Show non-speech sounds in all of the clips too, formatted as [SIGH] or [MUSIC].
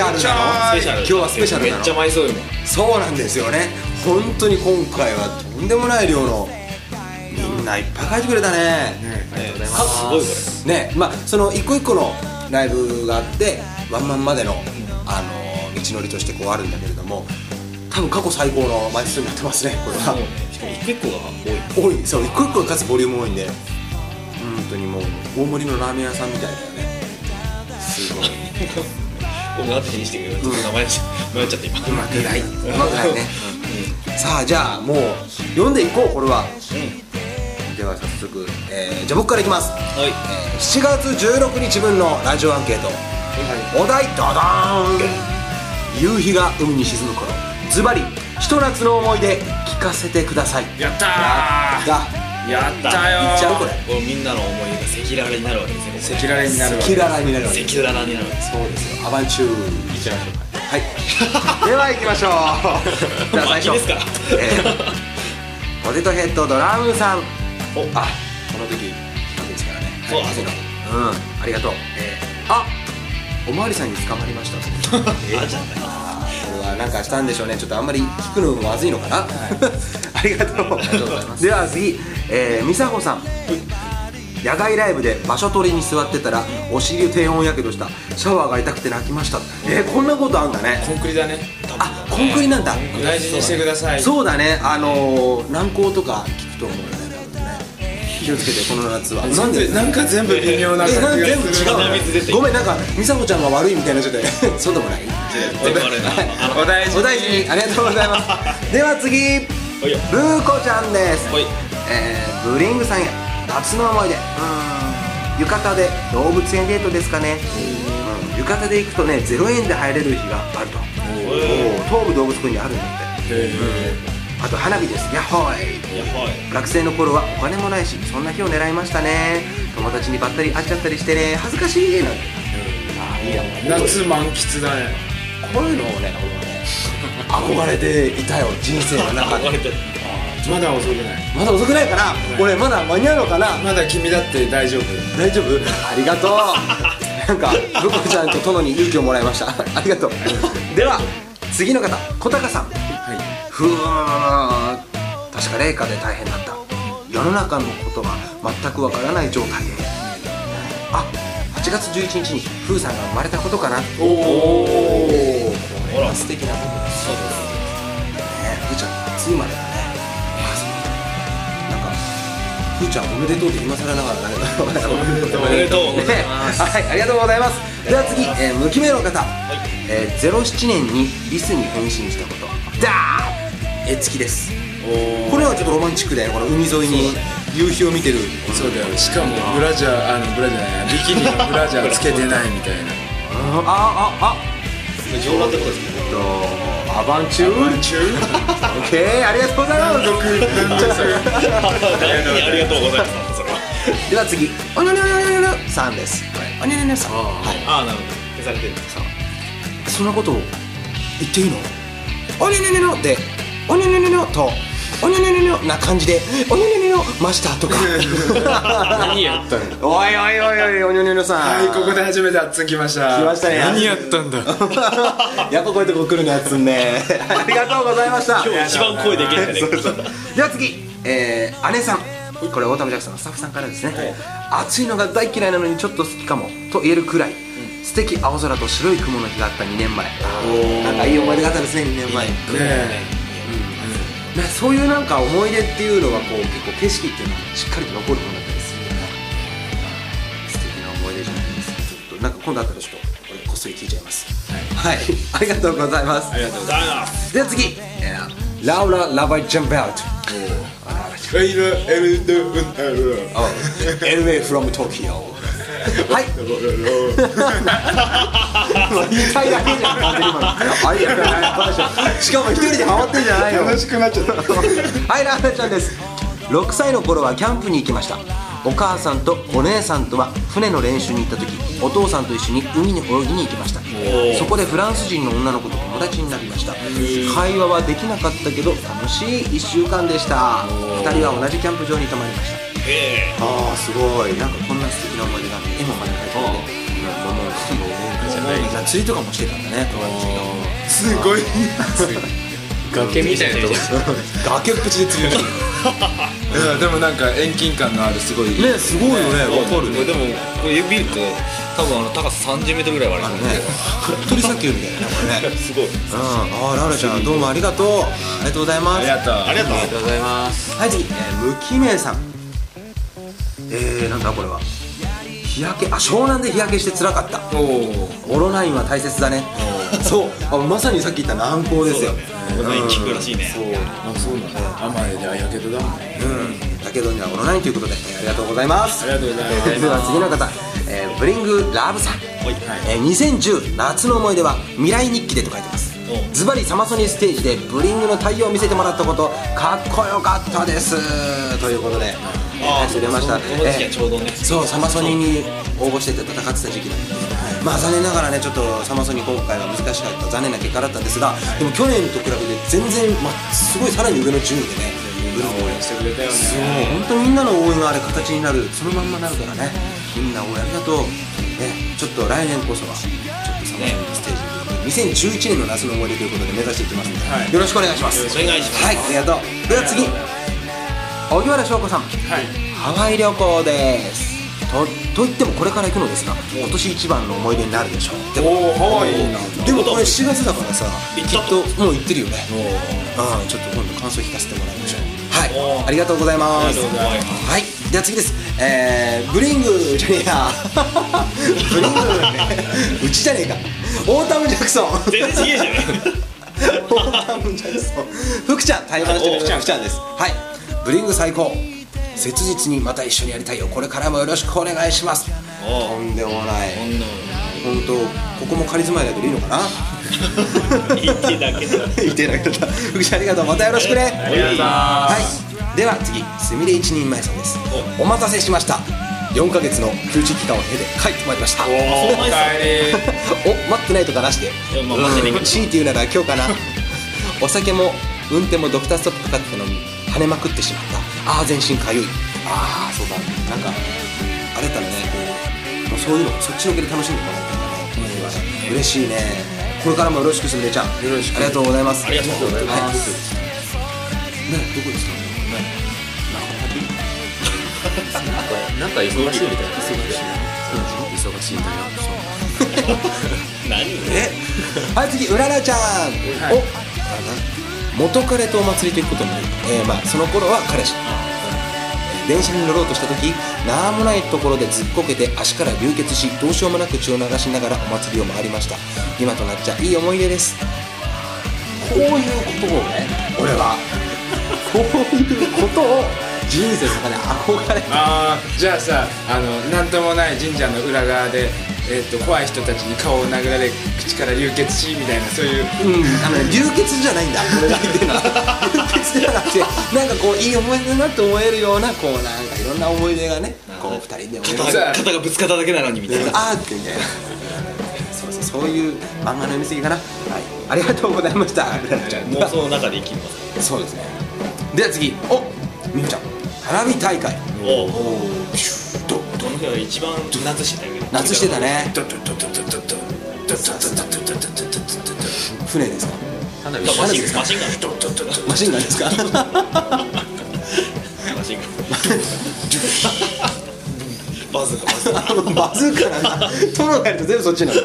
シャルなの？スペシャル。今日はスペシャルなの？めっちゃ舞いそうよそうなんですよね。本当に今回はとんでもない量のみんないっぱい書いてくれたね。ありがとうございますすごいこね。まあその一個一個のライブがあってワンマンまでのあの道のりとしてこうあるんだけれども多分過去最高の枚数になってますねこれは。しかも一個一個が多い多い。そう一個一個がかつボリューム多いんで。本当にもう大盛りのラーメン屋さんみたいだよね。すごい [LAUGHS] 僕後にしてくれる。ちょっと名前し迷っちゃって今。うまくない。うまくないね。さあじゃあもう読んでいこうこれは。では早速、えーじゃあ僕からいきます、はい。えー7月16日分のラジオアンケート、お題ドドーン。夕日が海に沈む頃。ズバリひと夏の思い出聞かせてください。やったがー。やったよ。いっちゃうこれ。こうみんなの思い出が赤裸々になるわけですね赤裸々になるわキララになるわけ赤裸々になるわけです。そうですよ。アバンチュー。いっちゃいましょうかはい。では行きましょう。[LAUGHS] じゃあ最初。ですか？らえ。ーポテトヘッドドラムさん。お。あこの時ですからね。そうあそうだうん。ありがとう、えー、あおまわりさんに捕まりました。[LAUGHS] あじゃあはなんかしたんでしょうね。ちょっとあんまり聞くのもまずいのかな。[LAUGHS] ありがとう。りがとうございます。では次、えー、美佐子さん。野外ライブで場所取りに座ってたらお尻を低温やけどした。シャワーが痛くて泣きました。えー、こんなことあんだね。コンクリだね。あコンクリなんだ。大事にしてください。そうだね。あのー、軟膏とか聞くと思う気をつけてこの夏は。なんでなんか全部微妙な感じがえなん全部する違うごめんなんか美佐子ちゃんが悪いみたいになっちゃってそうでもないお大事に。お大事に。ありがとうございます。[LAUGHS] では次ブーコちゃんです。えー、ブリングさんへ。夏の思い出。うーん。浴衣で動物園デートですかね。うん。浴衣で行くとね0円で入れる日があると。東武動物公園にあるんだってあと花火です。ヤッホーイ。やばい学生の頃はお金もないしそんな日を狙いましたね。友達にばったり会っちゃったりしてね。恥ずかしいなんて。ああいいや。夏満喫だね。こういうのをね俺はね憧れていたよ人生の中で。憧れてる。まだ遅くない？まだ遅くないかな俺まだ間に合うのかな？まだ君だって大丈夫。大丈夫？ありがとう。[LAUGHS] なんかブコちゃんと殿に勇気をもらいました。ありがとう。では次の方小高さんふーん確か冷夏で大変だった。世の中のことが全くわからない状態であ8月11日にふーさんが生まれたことかなおおこれは素敵なことですそうでねふーちゃん初生まれだね。あそう。なんかふーちゃんおめでとうって今更ながらだけどおめでとうおめでとうございますはい、ありがとうございます。では次、えー、無記名の方、えー、07年にリスに変身したこと。だー絵付きです。これはちょっとロマンチックだよ。この海沿いに夕日を見てる。そうだよしかもブラジャーあのブラジャーじゃないビキニのブラジャーつけてないみたいなああああす上裸ってことですねえっとアバンチュー？ル。オッケー、ありがとうございます。何ありがとうございますでは次、おにょにょにょにょにょさんです。おにょにょにょさん。はい。ああなるほど消されてるそんなことを言っていいの？おにょにょにょでおにょにょにょにょとおにょにょにょにょな感じでおにょにょにょにょましたとか。何やったのおいおいおいおいおにょにょにょさん。はいここで初めてあっつん来ました。来ましたね。何やったんだ？[LAUGHS] やっぱこういうとこ来るのやつんね。ありがとうございました。今日一番声でけんじゃねでは次、えー、姉さん。これオータムジャクソンのスタッフさんからですね、暑いのが大嫌いなのにちょっと好きかもと言えるくらい、素敵青空と白い雲の日があった2年前。なんかいい思い出があったですね2年前。ねねそういうなんか思い出っていうのはこう結構景色っていうのはしっかりと残るものだったりするよね。素敵な思い出じゃないですか。ちょっとなんか今度あったらちょっと俺こっそり聞いちゃいます。はい、[LAUGHS] ありがとうございます。ありがとうございます。では次、えーラウラ・ラバイ・ジャンベルトエイルエルドウンエル LA from Tokyo はい。言いたいだけじゃん。完全に今のあい。やしかも一人でハマってんじゃないよ悲しくなっちゃったはいラーメンちゃんです。6歳の頃はキャンプに行きました。お母さんとお姉さんとは船の練習に行った時お父さんと一緒に海に泳ぎに行きました。そこでフランス人の女の子と友達になりました。会話はできなかったけど楽しい1週間でした。2人は同じキャンプ場に泊まりましたえああすごい。なんかこんな素敵な思い出があって絵もまだ描いてあるねもうもうもう夏釣りとかもしてたんだねすごい崖みたいなとこ崖っぷちで釣りをしてるいやでもなんか遠近感のあるすごいねすごいよねわかるねでも指見ると多分あの高さ30メートルぐらいはあるね鳥砂丘みたいなねこれねすごいうんあララちゃんどうもありがとうありがとうございますありがとうありがとうありがとうございますはい次、えー、無記名さんえー、なんだこれは。日焼けあ湘南で日焼けして辛かった。おおオロナインは大切だね。そう。あまさにさっき言った軟膏ですよ。こんなに効くらしいね。あそう。なんだ甘いでやけどだもん。ねうん。だけどにはオロナインということで、えーありがとうございます。ありがとうございます。えーでは次の方、えーブリングラブさん、えー2010夏の思い出は未来日記でと書いてます。おズバリサマソニステージでブリングの太陽を見せてもらったことかっこよかったです。ということであえー出ました。この時期はちょうどね。そうサマソニに応募してて戦ってた時期なんでまあ残念ながらねちょっとサマソニ今回は難しかった。残念な結果だったんですがでも去年と比べて全然、まあ、すごいさらに上の順位でねブリングを応援してくれたよそうね本当にみんなの応援があれ形になるそのまんまなるからね。みんな応援ありがとう、ね、ちょっと来年こそはちょっとサマソニステージ2011年の夏の思い出ということで目指していきますので、はい。よろしくお願いします。お願いします。はいありがとう。では次荻原翔子さん。はい。ハワイ旅行です。とと言ってもこれから行くのですが今年一番の思い出になるでしょう。でもハワイでもこれ7月だからさきっともう行ってるよね。うん。ちょっと今度感想聞かせてもらいましょう。はい。ありがとうございます。はい。では次です。えー、ブリングじゃねえやブリングうちじゃねえか。オータム・ジャクソン。全然違えじゃね [LAUGHS] オータム・ジャクソン。福ちゃん対話してくれた福ちゃんです。はいブリング最高。切実にまた一緒にやりたいよ。これからもよろしくお願いします。おとんでもない。本当ここも仮住まいだけどいいのかな？言ってだけだ言ってなかっ [LAUGHS] た。福ちゃんありがとう。またよろしくね。ありがとうございます。はい。では次。すみれ一人前さんです。お。待たせしました。4ヶ月の休止期間を経て帰ってまいりました。おお [LAUGHS] 待ってないとかなしで強いて言うなら今日かな。お酒も運転もドクターストップかかってたのに跳ねまくってしまった。ああ全身かゆい。ああそうだなんかあれだったらね。こうそういうのそっちのけで楽しんでもらいたいんだね。嬉しいね。これからもよろしくすみれちゃんよろしく。ありがとうございます。ありがとうございはい。ますね。どこですかなんか忙しいみたいな。忙しい。忙しいんだよ何？え？はい次うららちゃん、お元彼とお祭りということになり、えーまあその頃は彼氏。電車に乗ろうとした時何もないところでずっこけて足から流血しどうしようもなく血を流しながらお祭りを回りました。今となっちゃいい思い出です。こういうことをね俺はこういうことを人生の中で憧れああじゃあさあのなんともない神社の裏側で、えー、と怖い人たちに顔を殴られ口から流血しみたいなそういう。うん、あのね流血じゃないんだ。俺が言ってるのは流血じゃなくてなんかこういい思い出だなって思えるようなこうなんかいろんな思い出がねこう二人で肩が肩がぶつかっただけなのにみたいな。あーってみたいなそうそうそういう漫画の読み過ぎかな。はい。ありがとうございました。妄想の中で生きます。そうですね。では次。おみゆちゃん。花火大会。おおどこの日は一番夏してたね夏してたね。船ですかマシンガンマシンガンマシンガンですかマシンガンバズーカバズーカバズーカなんだトロがやると全部そっちなの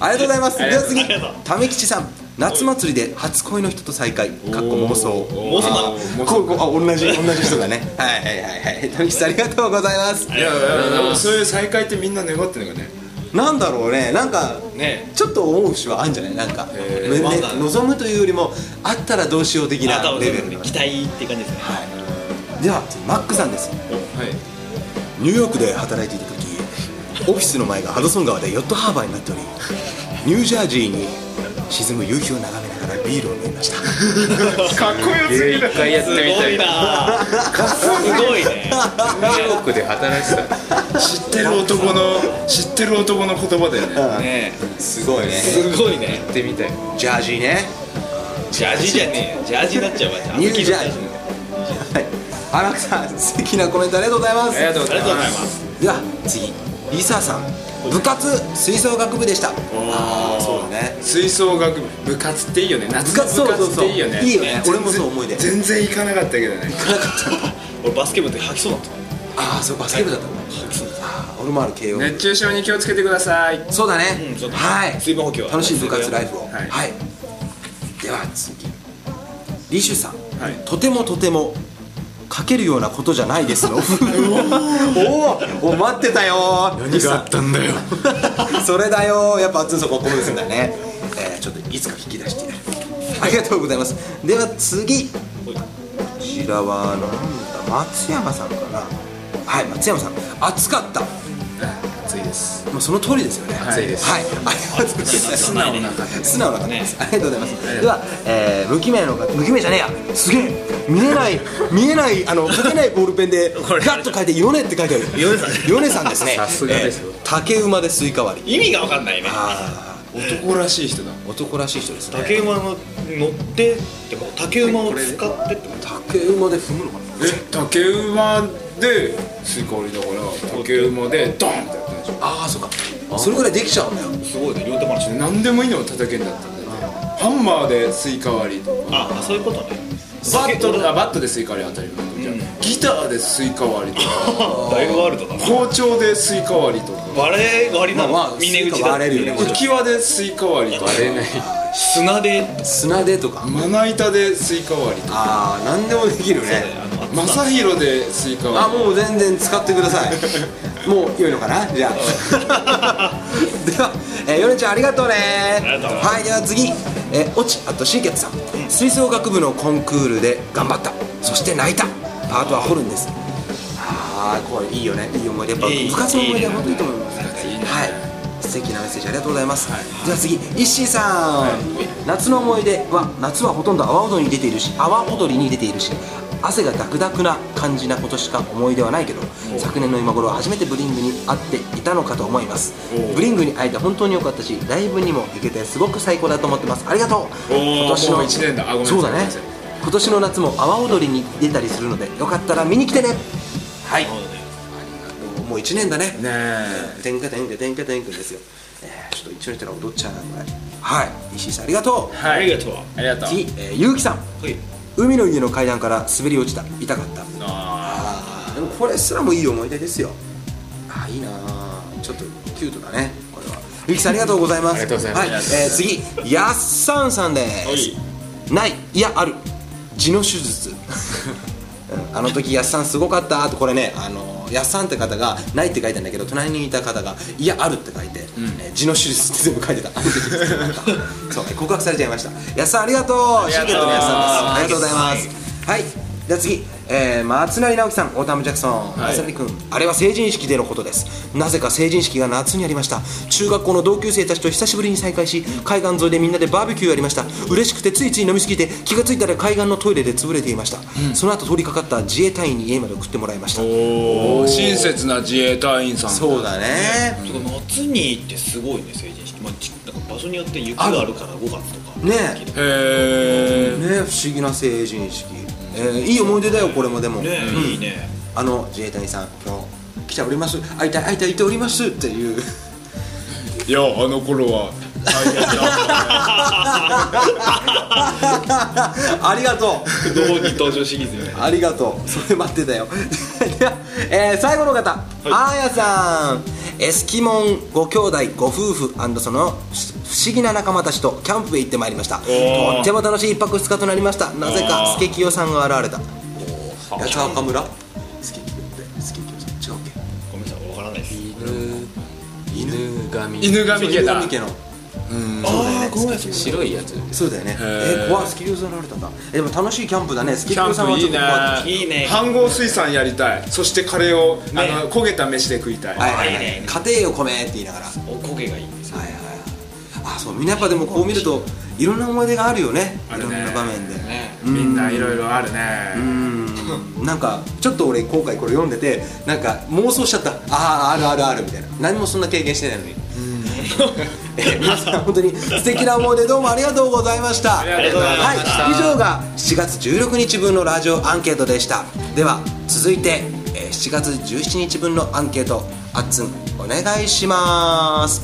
ありがとうございますでは次為吉さん夏祭りで初恋の人と再会。かっこ妄想。妄想なのあこうこうあ同じ同じ人だね。はいはいはいはい。為吉さんありがとうございます。いやそういう再会ってみんな願ってるのかね。なんだろうね。なんかね。ちょっと思う節はあるんじゃない？なんか、へーね望むというよりもあったらどうしよう的なレベルの期待って感じですね。はい。では次マックさんです。はい。ニューヨークで働いていた時オフィスの前がハドソン川でヨットハーバーになっておりニュージャージーに沈む夕日を眺めながらビールを飲みました。かっこよすぎる。一回やってみたいすごいなすごいね。ニューヨークで働いてた。知ってる男の知ってる男の言葉だよね。ね。すごいね。すごいね。行ってみたい。ジャージーね。ジャージじゃねえよ。ジャージになっちゃうわ。ニュージャージー。はい。荒木さん素敵なコメントありがとうございます。ありがとうございます。ありがとうございます。では次。リサさん部活吹奏楽部でした。ああーそうだね。吹奏楽部。部活っていいよね。夏の部そうそう活っていいよね。いいよね。俺もそう思い出全然行かなかったけどね。[LAUGHS] 俺バスケ部って吐きそうだった。ああそうバスケ部だったんだ。あー俺もある慶応。部熱中症に気をつけてください。そうだね、はい。水分補給は。楽しい部活ライフを。ははい。い、では次。リシュさん、はい。とてもとても書けるようなことじゃないですの [LAUGHS] おーお待ってたよ。何があったんだよ。[LAUGHS] それだよ。やっぱ熱いそこここですんだよね、えー、ちょっといつか引き出して。やるありがとうございます。では次。こちらはなんだ松山さんかな。はい松山さん。暑かった。暑いですもうその通りですよね。暑いですはい。ありがとうございます。素直な方素直な方です。ありがとうございます。では、えー、無記名の方、無記名じゃねえや。すげえ。見えない、見えない、あの、書けないボールペンで、ガッと書いて、ヨネって書いてある。ヨネさん。ヨネさんですね。さすがですよえー竹馬でスイカ割り。意味が分かんないねあ男らしい人だあ、男らしい人ですね。竹馬の乗ってってこと？竹馬を使ってって竹馬で踏むのかな？え竹馬でスイカ割りだから竹馬でドンってああ、そうか。それぐらいできちゃうんだ。よ。すごいね両手話何でもいいのを叩けんだったんだよハンマーでスイカ割りとか。あそういうことね。バットあバットでスイカ割り当たり前。ギターでスイカ割りとか。[LAUGHS] だいぶワールドだな包丁でスイカ割りとか。バレー割りなの？まあまあ峰打ちだスイカ割れるよね浮き輪でスイカ割りとか。砂で。砂でとか。まな板でスイカ割りとか。ああ、なんでもできるね。正弘でスイカあ割りもう全然使ってください。[LAUGHS] もう良いのかな？じゃあ。[LAUGHS] では、えー、ヨネちゃんありがとうね。ありがとう。はいでは次。えー、オチあとシーケッツさん。吹奏楽部のコンクールで頑張った。そして泣いた。パートはホルンです。ああこれいいよね。いい思い出。やっぱいい部活の思い出は本当にいいと思います。いいね。はい。素敵なメッセージありがとうございます、では次イッシーさん、夏の思い出は夏はほとんど阿波踊りに出ているし阿波踊りに出ているし汗がダクダクな感じなことしか思い出はないけど昨年の今頃初めてブリングに会っていたのかと思います。ブリングに会えて本当に良かったしライブにも行けてすごく最高だと思ってます。ありがとう。今年のもう一年だ。あごめんなさい。そうだね。今年の夏も阿波踊りに出たりするのでよかったら見に来てね。はい。もう1年だね。ねえ。てんかてんかてんかてんかですよ、えー、ちょっと一緒にしたら踊っちゃうなこれ。はい。石井さんありがとう。はい。ありがとう。ありがとう。次、えー、ゆうきさん。はい海の家の階段から滑り落ちた。痛かった。あでもこれすらもいい思い出ですよ。あーいいなー。ちょっとキュートだねこれは。ゆうきさんありがとうございます。ありがとうございます。はい、えー、次。やっさんさんです。ない。いやある。痔の手術。[LAUGHS] うん。あの時やっさんすごかったとこれねあのやっさんって方が「ない」って書いてんだけど隣にいた方が「いやある」って書いて、えー痔の手術って全部書いてた。[LAUGHS] そう告白されちゃいました。やっさんありがとう。ありがとう。シーケットのやっさんです。ありがとうございます。はい。では次、えー、松成直樹さんオータム・ジャクソン、松成君あれは成人式でのことです。なぜか成人式が夏にありました。中学校の同級生たちと久しぶりに再会し海岸沿いでみんなでバーベキューやりました。嬉しくてついつい飲みすぎて気がついたら海岸のトイレで潰れていました、その後通りかかった自衛隊員に家まで送ってもらいました。おお親切な自衛隊員さんそうだね。てか夏にってすごいね成人式、まあ、ちなんか場所によって雪があるから5月とか。ね。へえね不思議な成人式、えーいい思い出だよこれもでも、ねうん。いいね。あの自衛隊員さん今日来ております。会いたい会いたいております。っていう。いやあの頃はありがとう。登場シリーズよね。ありがとう。それ待ってたよ。では、えー最後の方、あーやさん。エスキモンご兄弟ご夫婦その不思議な仲間たちとキャンプへ行ってまいりました。とー。っても楽しい一泊二日となりました。なぜかあー。スケキヨさんが現れた。八幡岡村？スケキヨってスケキヨさん。違うっけ？ごめんなさいわからないです。犬神犬神家だ。そう犬神家の。ああごめんなさい。白いやつ。そうだよね。え怖い。スケキヨさん現れたんだ。えでも楽しいキャンプだね。スケキヨさんはちょっと怖い。いね。いいね。飯合水産やりたい。そしてカレーを、ねあの焦げた飯で食いたい、はいはいはい。いいね。家庭を米って言いながら。はいおこげがいいそうみんなやっぱでもこう見るといろんな思い出があるよね。いろんな場面で。ね。みんないろいろあるね。うん。なんかちょっと俺今回これ読んでてなんか妄想しちゃった。あああるあるあるみたいな。何もそんな経験してないのに。[LAUGHS] えー皆さん本当に素敵な思い出どうもありがとうございました。はい。以上が7月16日分のラジオアンケートでした。では続いてえー7月17日分のアンケートあっつんお願いします